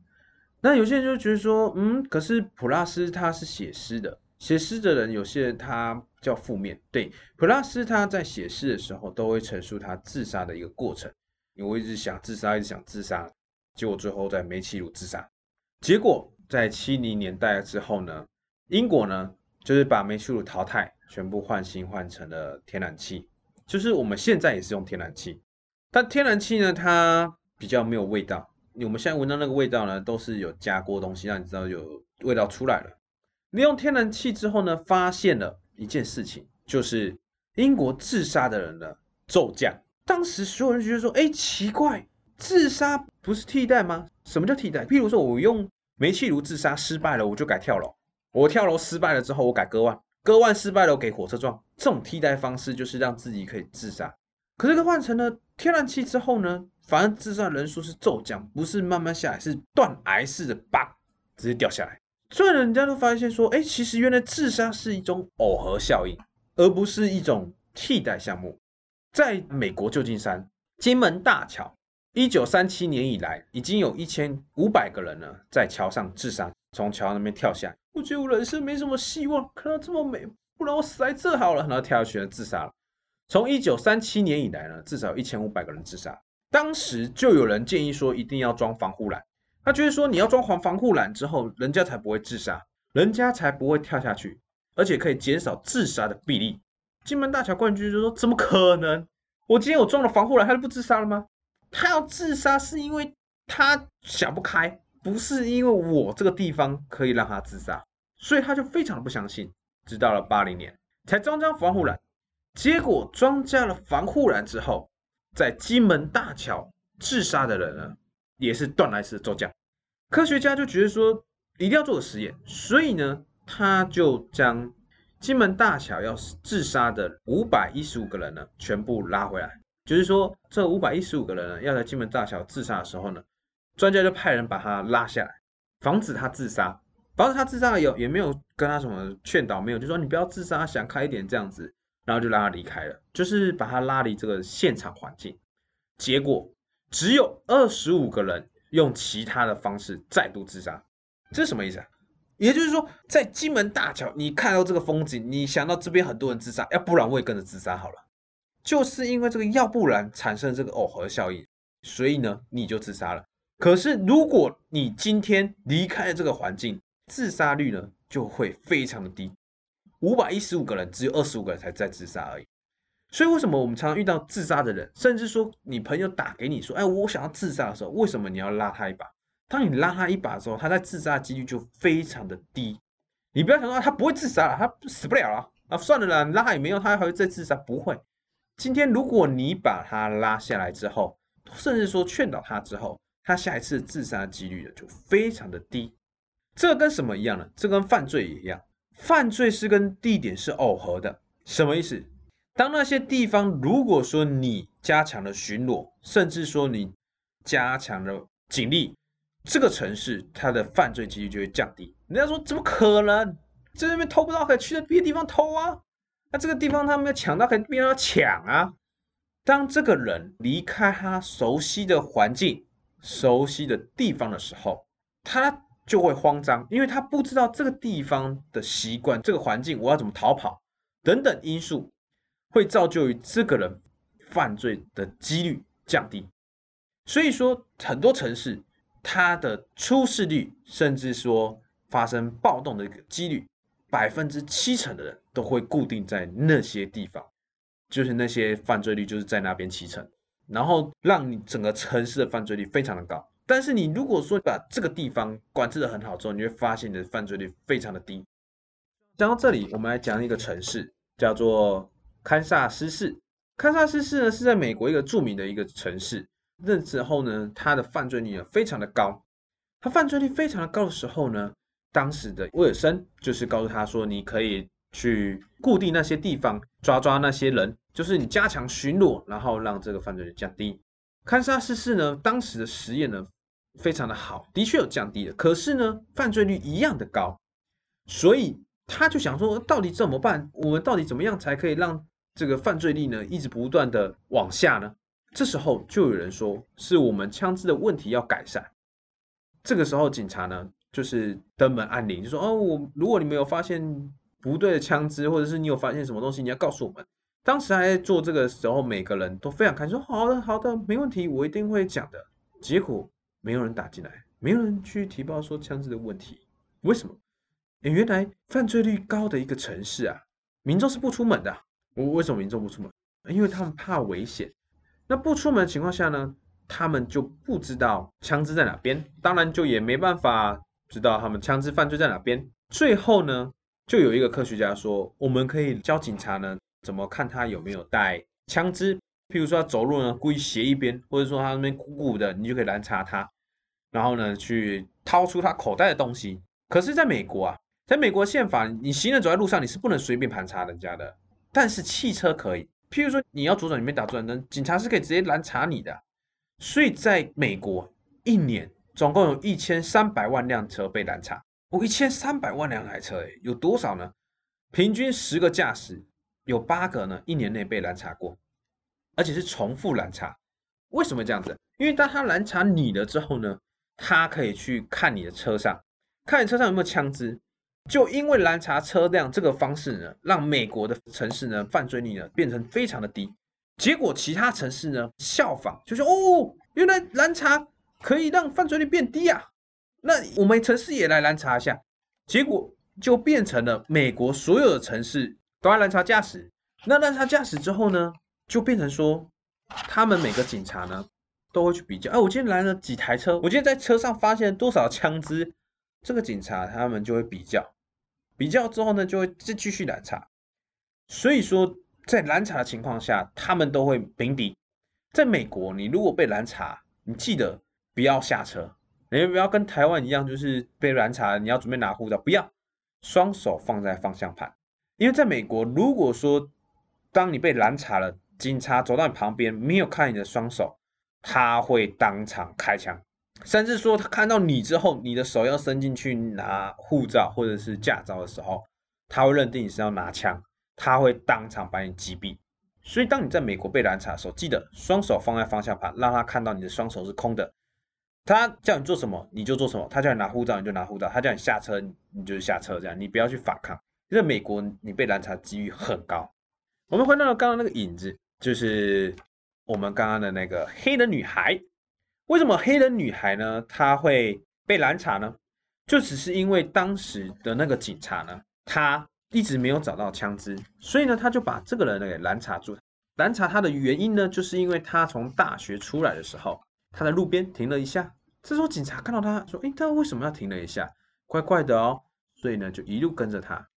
S1: 那有些人就觉得说，嗯，可是普拉斯他是写诗的，写诗的人有些人他叫负面。对，普拉斯他在写诗的时候都会陈述他自杀的一个过程，因为我一直想自杀，一直想自杀，结果最后在煤气炉自杀。结果在七零年代之后呢，英国呢就是把煤气炉淘汰。全部换新换成了天然气，就是我们现在也是用天然气，但天然气呢，它比较没有味道。我们现在闻到那个味道呢，都是有加过东西，让你知道有味道出来了。你用天然气之后呢，发现了一件事情，就是英国自杀的人呢骤降。当时所有人觉得说，哎，奇怪，自杀不是替代吗？什么叫替代？譬如说我用煤气炉自杀失败了，我就改跳楼。我跳楼失败了之后，我改割腕。割腕失败了，我给火车撞。这种替代方式就是让自己可以自杀。可是，换成了天然气之后呢？反而自杀人数是骤降，不是慢慢下来，是断崖式的，叭，直接掉下来。所以，人家都发现说，哎，其实原来自杀是一种耦合效应，而不是一种替代项目。在美国旧金山金门大桥，一九三七年以来，已经有一千五百个人呢在桥上自杀，从桥那边跳下。我觉得我人生没什么希望，看到这么美，不然我死在这好了。然后跳下去，自杀了。从一九三七年以来呢，至少有一千五百个人自杀。当时就有人建议说，一定要装防护栏。他觉得说，你要装防防护栏之后，人家才不会自杀，人家才不会跳下去，而且可以减少自杀的比例。金门大桥冠军就说：“怎么可能？我今天我装了防护栏，他就不自杀了吗？他要自杀是因为他想不开。”不是因为我这个地方可以让他自杀，所以他就非常的不相信。直到了八零年才装上防护栏，结果装加了防护栏之后，在金门大桥自杀的人呢，也是断崖式骤降。科学家就觉得说一定要做个实验，所以呢，他就将金门大桥要自杀的五百一十五个人呢，全部拉回来。就是说，这五百一十五个人呢，要在金门大桥自杀的时候呢。专家就派人把他拉下来，防止他自杀。防止他自杀有也没有跟他什么劝导，没有，就说你不要自杀，想开一点这样子，然后就让他离开了，就是把他拉离这个现场环境。结果只有二十五个人用其他的方式再度自杀，这是什么意思啊？也就是说，在金门大桥，你看到这个风景，你想到这边很多人自杀，要不然我也跟着自杀好了。就是因为这个要不然产生这个耦合效应，所以呢，你就自杀了。可是，如果你今天离开了这个环境，自杀率呢就会非常的低。五百一十五个人，只有二十五个人才在自杀而已。所以，为什么我们常常遇到自杀的人，甚至说你朋友打给你说：“哎，我想要自杀的时候，为什么你要拉他一把？”当你拉他一把的时候，他在自杀的几率就非常的低。你不要想说他不会自杀了，他死不了了啊，算了啦，拉也没用，他还会再自杀，不会。今天如果你把他拉下来之后，甚至说劝导他之后，他下一次自杀的几率呢就非常的低，这跟什么一样呢？这跟犯罪也一样，犯罪是跟地点是耦合的。什么意思？当那些地方如果说你加强了巡逻，甚至说你加强了警力，这个城市它的犯罪几率就会降低。人家说怎么可能？在那边偷不到，可以去别的地方偷啊？那这个地方他们要抢到，肯定要抢啊？当这个人离开他熟悉的环境。熟悉的地方的时候，他就会慌张，因为他不知道这个地方的习惯、这个环境，我要怎么逃跑等等因素，会造就于这个人犯罪的几率降低。所以说，很多城市它的出事率，甚至说发生暴动的几率，百分之七成的人都会固定在那些地方，就是那些犯罪率就是在那边七成。然后让你整个城市的犯罪率非常的高，但是你如果说把这个地方管制的很好之后，你会发现你的犯罪率非常的低。讲到这里，我们来讲一个城市，叫做堪萨斯市。堪萨斯市呢是在美国一个著名的一个城市。那时候呢，它的犯罪率呢非常的高。它犯罪率非常的高的时候呢，当时的威尔森就是告诉他说，你可以去固定那些地方，抓抓那些人。就是你加强巡逻，然后让这个犯罪率降低。堪萨斯市呢，当时的实验呢非常的好，的确有降低的，可是呢，犯罪率一样的高。所以他就想说，到底怎么办？我们到底怎么样才可以让这个犯罪率呢一直不断的往下呢？这时候就有人说，是我们枪支的问题要改善。这个时候警察呢，就是登门按铃，就说：“哦，我如果你没有发现不对的枪支，或者是你有发现什么东西，你要告诉我们。”当时还在做这个时候，每个人都非常开心，说：“好的，好的，没问题，我一定会讲的。”结果没有人打进来，没有人去提报说枪支的问题。为什么？原来犯罪率高的一个城市啊，民众是不出门的。我为什么民众不出门？因为他们怕危险。那不出门的情况下呢，他们就不知道枪支在哪边，当然就也没办法知道他们枪支犯罪在哪边。最后呢，就有一个科学家说，我们可以教警察呢，怎么看他有没有带枪支。譬如说他走路呢，故意斜一边，或者说他那边鼓鼓的，你就可以拦查他，然后呢，去掏出他口袋的东西。可是，在美国啊。在美国宪法，你行人走在路上，你是不能随便盘查人家的。但是汽车可以，譬如说你要左转，你没打左转灯，警察是可以直接拦查你的。所以，在美国一年总共有一千三百万辆车被拦查。哦，一千三百万辆台车，诶，有多少呢？平均十个驾驶有八个呢，一年内被拦查过，而且是重复拦查。为什么这样子？因为当他拦查你了之后呢，他可以去看你的车上，看你车上有没有枪支。就因为拦查车辆这个方式呢，让美国的城市呢犯罪率呢变成非常的低。结果其他城市呢效仿，就说哦，原来拦查可以让犯罪率变低啊，那我们城市也来拦查一下。结果就变成了美国所有的城市都要拦查驾驶。那拦查驾驶之后呢，就变成说他们每个警察呢都会去比较，哎，我今天拦了几台车，我今天在车上发现多少枪支。这个警察他们就会比较，比较之后呢，就会再继续拦查。所以说，在拦查的情况下，他们都会平敌。在美国，你如果被拦查，你记得不要下车，你不要跟台湾一样，就是被拦查，你要准备拿护照，不要双手放在方向盘。因为在美国，如果说当你被拦查了，警察走到你旁边，没有看你的双手，他会当场开枪。甚至说，他看到你之后，你的手要伸进去拿护照或者是驾照的时候，他会认定你是要拿枪，他会当场把你击毙。所以，当你在美国被拦查的时候，记得双手放在方向盘，让他看到你的双手是空的。他叫你做什么，你就做什么；他叫你拿护照，你就拿护照；他叫你下车，你就下车。这样，你不要去反抗。因为美国，你被拦查几率很高。我们回到刚刚那个影子，就是我们刚刚的那个黑人女孩。为什么黑人女孩呢？她会被拦查呢？就只是因为当时的那个警察呢，他一直没有找到枪支，所以呢，他就把这个人呢给拦查住。拦查他的原因呢，就是因为他从大学出来的时候，他在路边停了一下。这时候警察看到他说：“诶，他为什么要停了一下？怪怪的哦。”所以呢，就一路跟着他。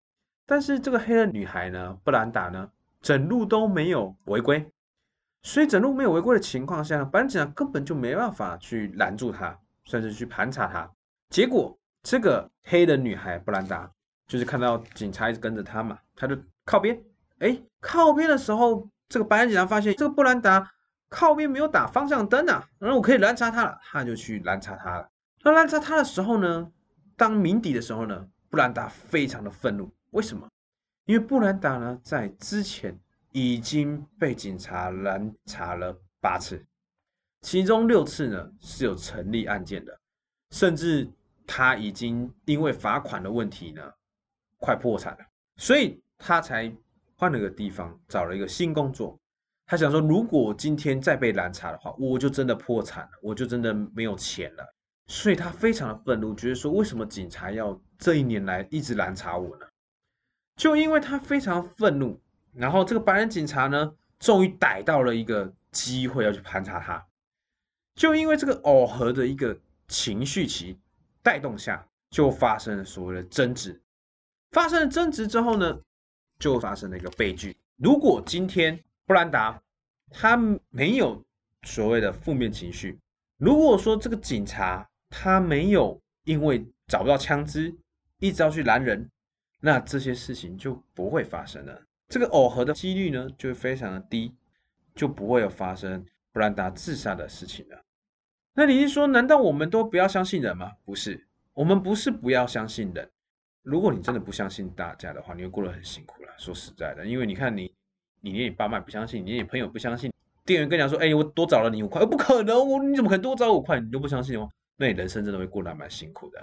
S1: 但是这个黑人女孩呢，布兰达呢，整路都没有违规。所以整路没有违规的情况下，班警察根本就没办法去拦住他，甚至去盘查他。结果这个黑的女孩布兰达，就是看到警察一直跟着他嘛，他就靠边。哎，靠边的时候，这个白人警察发现这个布兰达靠边没有打方向灯啊，然后我可以拦查他了，他就去拦查他了。那拦查他的时候呢，当鸣笛的时候呢，布兰达非常的愤怒。为什么？因为布兰达呢，在之前。已经被警察拦查了八次，其中六次呢是有成立案件的，甚至他已经因为罚款的问题呢快破产了，所以他才换了个地方找了一个新工作。他想说，如果今天再被拦查的话，我就真的破产了，我就真的没有钱了。所以他非常的愤怒，觉得说，为什么警察要这一年来一直拦查我呢？就因为他非常愤怒。然后这个白人警察呢，终于逮到了一个机会要去盘查他，就因为这个耦合的一个情绪期带动下，就发生了所谓的争执。发生了争执之后呢，就发生了一个悲剧。如果今天布兰达他没有所谓的负面情绪，如果说这个警察他没有因为找不到枪支，一直要去拦人，那这些事情就不会发生了。这个耦合的几率呢，就会非常的低，就不会有发生布兰达自杀的事情了。那你是说，难道我们都不要相信人吗？不是，我们不是不要相信人，如果你真的不相信大家的话，你会过得很辛苦了。说实在的，因为你看你，你连你爸妈不相信，你连你朋友不相信，店员跟你讲说，哎，我多找了你五块，不可能，我你怎么可能多找五块？你都不相信哦，那你人生真的会过得蛮辛苦的。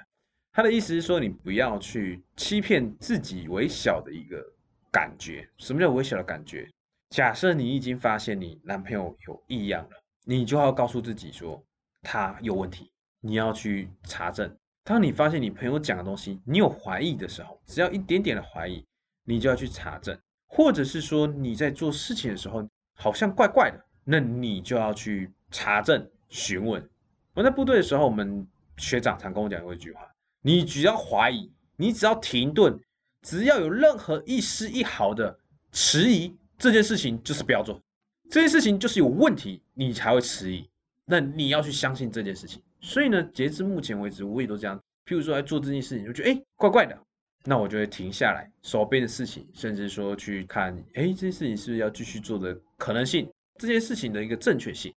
S1: 他的意思是说，你不要去欺骗自己微小的一个感觉。什么叫微小的感觉？假设你已经发现你男朋友有异样了，你就要告诉自己说他有问题，你要去查证。当你发现你朋友讲的东西，你有怀疑的时候，只要一点点的怀疑，你就要去查证，或者是说你在做事情的时候好像怪怪的，那你就要去查证询问。我在部队的时候，我们学长常跟我讲过一句话：你只要怀疑，你只要停顿，只要有任何一丝一毫的迟疑，这件事情就是不要做，这件事情就是有问题，你才会迟疑。那你要去相信这件事情。所以呢，截至目前为止，我也都这样。譬如说，在做这件事情，就觉得哎，怪怪的，那我就会停下来，手边的事情，甚至说去看，哎，这件事情是不是要继续做的可能性，这件事情的一个正确性。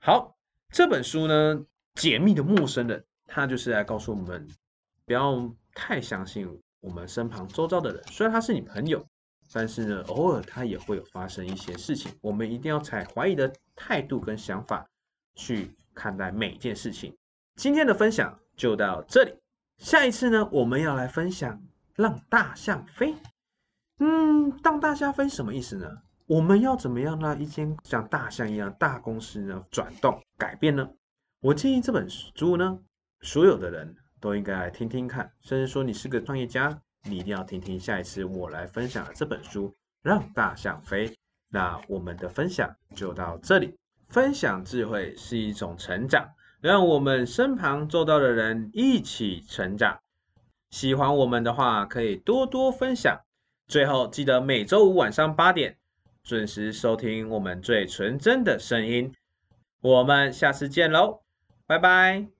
S1: 好，这本书呢，《解密的陌生人》，它就是来告诉我们，不要太相信我们身旁周遭的人，虽然他是你朋友，但是呢，偶尔他也会有发生一些事情，我们一定要采怀疑的态度跟想法去。看待每件事情，今天的分享就到这里。下一次呢，我们要来分享让大象飞。嗯，让大象飞什么意思呢？我们要怎么样让一间像大象一样大公司呢转动改变呢？我建议这本书呢，所有的人都应该来听听看，甚至说你是个创业家，你一定要听听下一次我来分享的这本书《让大象飞》。那我们的分享就到这里。分享智慧是一种成长，让我们身旁做到的人一起成长。喜欢我们的话，可以多多分享。最后，记得每周五晚上八点准时收听我们最纯真的声音。我们下次见喽，拜拜。